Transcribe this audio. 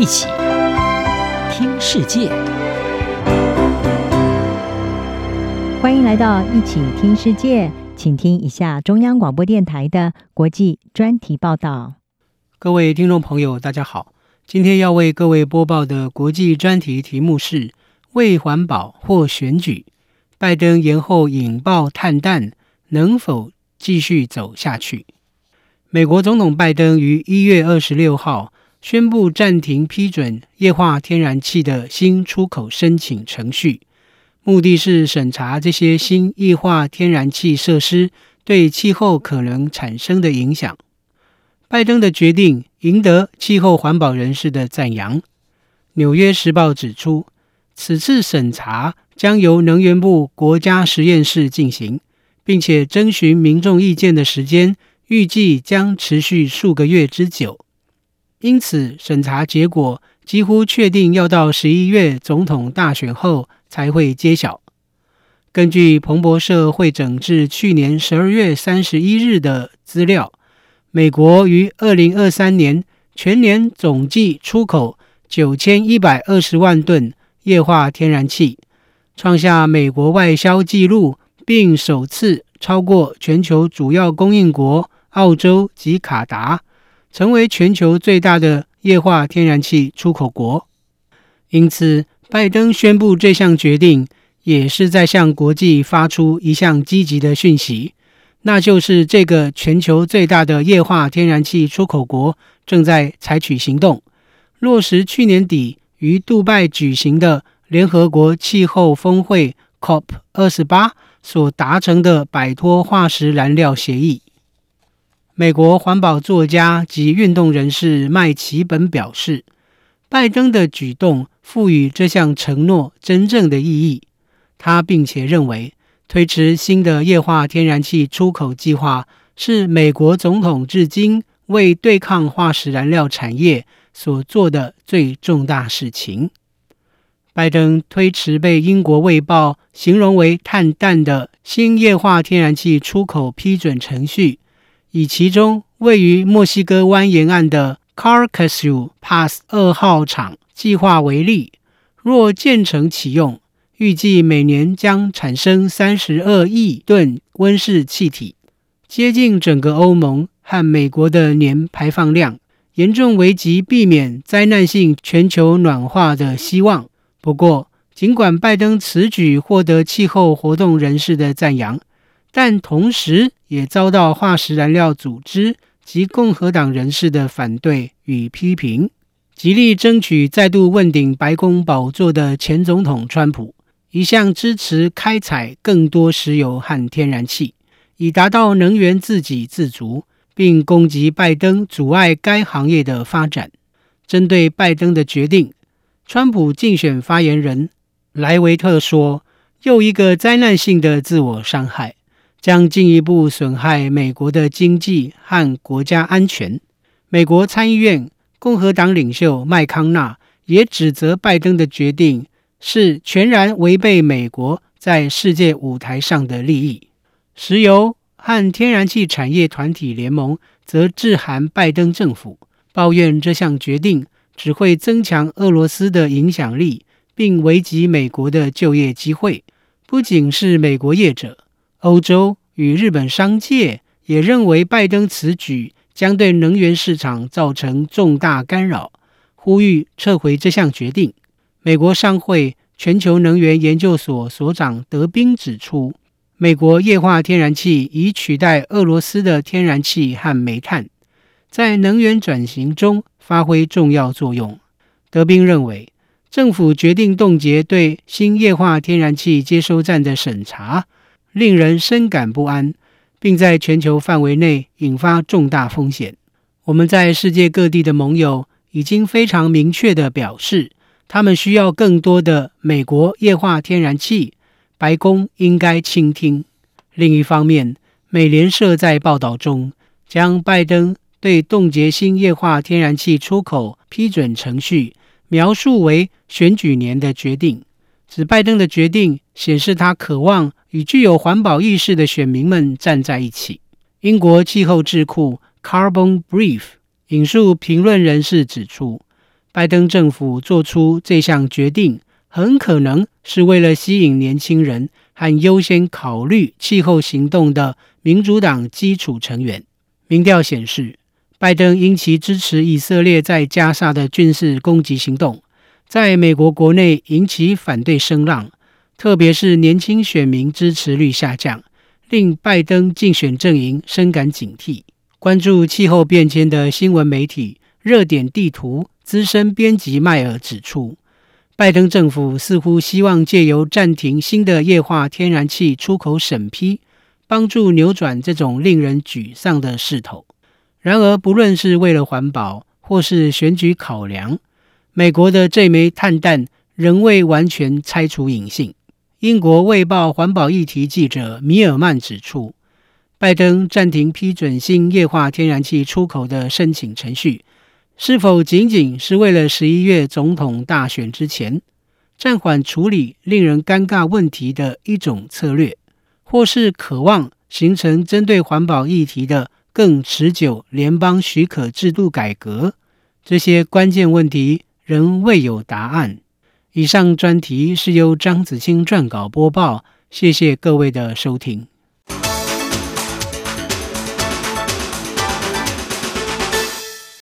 一起听世界，欢迎来到一起听世界，请听一下中央广播电台的国际专题报道。各位听众朋友，大家好，今天要为各位播报的国际专题题目是：为环保或选举，拜登延后引爆碳弹，能否继续走下去？美国总统拜登于一月二十六号宣布暂停批准液化天然气的新出口申请程序，目的是审查这些新液化天然气设施对气候可能产生的影响。拜登的决定赢得气候环保人士的赞扬。《纽约时报》指出，此次审查将由能源部国家实验室进行，并且征询民众意见的时间。预计将持续数个月之久，因此审查结果几乎确定要到十一月总统大选后才会揭晓。根据彭博社汇整至去年十二月三十一日的资料，美国于二零二三年全年总计出口九千一百二十万吨液化天然气，创下美国外销纪录，并首次超过全球主要供应国。澳洲及卡达成为全球最大的液化天然气出口国，因此，拜登宣布这项决定，也是在向国际发出一项积极的讯息，那就是这个全球最大的液化天然气出口国正在采取行动，落实去年底于杜拜举行的联合国气候峰会 COP 二十八所达成的摆脱化石燃料协议。美国环保作家及运动人士麦奇本表示，拜登的举动赋予这项承诺真正的意义。他并且认为，推迟新的液化天然气出口计划是美国总统至今为对抗化石燃料产业所做的最重大事情。拜登推迟被英国卫报形容为“碳弹”的新液化天然气出口批准程序。以其中位于墨西哥湾沿岸的 Calcasieu Pass 二号厂计划为例，若建成启用，预计每年将产生三十二亿吨温室气体，接近整个欧盟和美国的年排放量，严重危及避免灾难性全球暖化的希望。不过，尽管拜登此举获得气候活动人士的赞扬。但同时也遭到化石燃料组织及共和党人士的反对与批评。极力争取再度问鼎白宫宝座的前总统川普，一向支持开采更多石油和天然气，以达到能源自给自足，并攻击拜登阻碍该行业的发展。针对拜登的决定，川普竞选发言人莱维特说：“又一个灾难性的自我伤害。”将进一步损害美国的经济和国家安全。美国参议院共和党领袖麦康纳也指责拜登的决定是全然违背美国在世界舞台上的利益。石油和天然气产业团体联盟则致函拜登政府，抱怨这项决定只会增强俄罗斯的影响力，并危及美国的就业机会。不仅是美国业者。欧洲与日本商界也认为拜登此举将对能源市场造成重大干扰，呼吁撤回这项决定。美国商会全球能源研究所所长德宾指出，美国液化天然气已取代俄罗斯的天然气和煤炭，在能源转型中发挥重要作用。德宾认为，政府决定冻结对新液化天然气接收站的审查。令人深感不安，并在全球范围内引发重大风险。我们在世界各地的盟友已经非常明确地表示，他们需要更多的美国液化天然气。白宫应该倾听。另一方面，美联社在报道中将拜登对冻结新液化天然气出口批准程序描述为选举年的决定，指拜登的决定显示他渴望。与具有环保意识的选民们站在一起。英国气候智库 Carbon Brief 引述评论人士指出，拜登政府做出这项决定，很可能是为了吸引年轻人和优先考虑气候行动的民主党基础成员。民调显示，拜登因其支持以色列在加沙的军事攻击行动，在美国国内引起反对声浪，特别是年轻选民支持率下降，令拜登竞选阵营深感警惕。关注气候变迁的新闻媒体热点地图资深编辑迈尔指出，拜登政府似乎希望借由暂停新的液化天然气出口审批，帮助扭转这种令人沮丧的势头。然而，不论是为了环保或是选举考量，美国的这枚碳弹仍未完全拆除隐性。英国《卫报》环保议题记者米尔曼指出，拜登暂停批准新液化天然气出口的申请程序，是否仅仅是为了十一月总统大选之前暂缓处理令人尴尬问题的一种策略，或是渴望形成针对环保议题的更持久联邦许可制度改革？这些关键问题仍未有答案。以上专题是由张子清撰稿播报，谢谢各位的收听。